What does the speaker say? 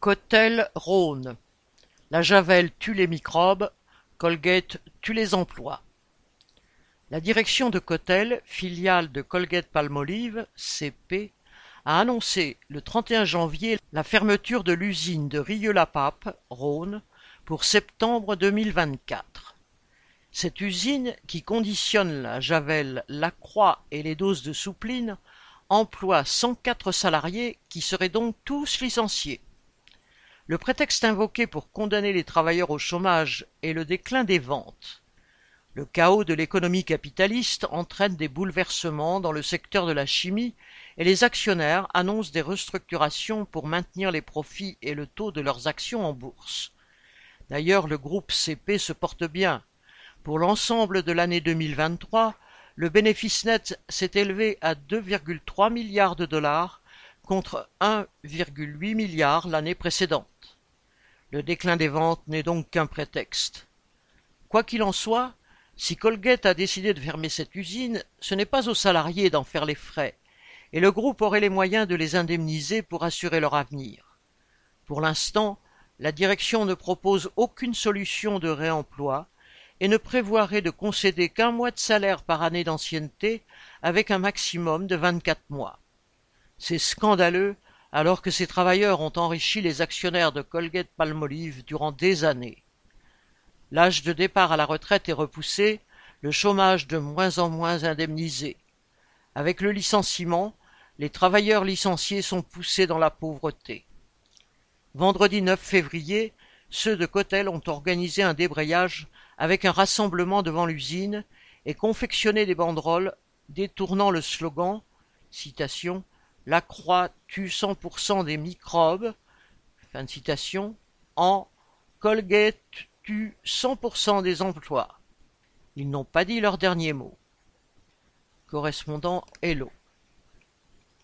Cotel-Rhône: La javel tue les microbes, Colgate tue les emplois. La direction de Cotel, filiale de Colgate-Palmolive (CP), a annoncé le trente et un janvier la fermeture de l'usine de Rieux-la-Pape, Rhône, pour septembre deux mille vingt-quatre. Cette usine, qui conditionne la javel Lacroix et les doses de soupline, emploie cent quatre salariés qui seraient donc tous licenciés. Le prétexte invoqué pour condamner les travailleurs au chômage est le déclin des ventes. Le chaos de l'économie capitaliste entraîne des bouleversements dans le secteur de la chimie et les actionnaires annoncent des restructurations pour maintenir les profits et le taux de leurs actions en bourse. D'ailleurs, le groupe CP se porte bien. Pour l'ensemble de l'année 2023, le bénéfice net s'est élevé à 2,3 milliards de dollars contre 1,8 milliard l'année précédente. Le déclin des ventes n'est donc qu'un prétexte. Quoi qu'il en soit, si Colgate a décidé de fermer cette usine, ce n'est pas aux salariés d'en faire les frais, et le groupe aurait les moyens de les indemniser pour assurer leur avenir. Pour l'instant, la direction ne propose aucune solution de réemploi et ne prévoirait de concéder qu'un mois de salaire par année d'ancienneté avec un maximum de vingt-quatre mois. C'est scandaleux alors que ces travailleurs ont enrichi les actionnaires de Colgate-Palmolive durant des années. L'âge de départ à la retraite est repoussé, le chômage de moins en moins indemnisé. Avec le licenciement, les travailleurs licenciés sont poussés dans la pauvreté. Vendredi 9 février, ceux de Cotel ont organisé un débrayage avec un rassemblement devant l'usine et confectionné des banderoles détournant le slogan citation la croix tue 100% des microbes, fin de citation, en Colgate tue 100% des emplois? Ils n'ont pas dit leur dernier mot. Correspondant Hello.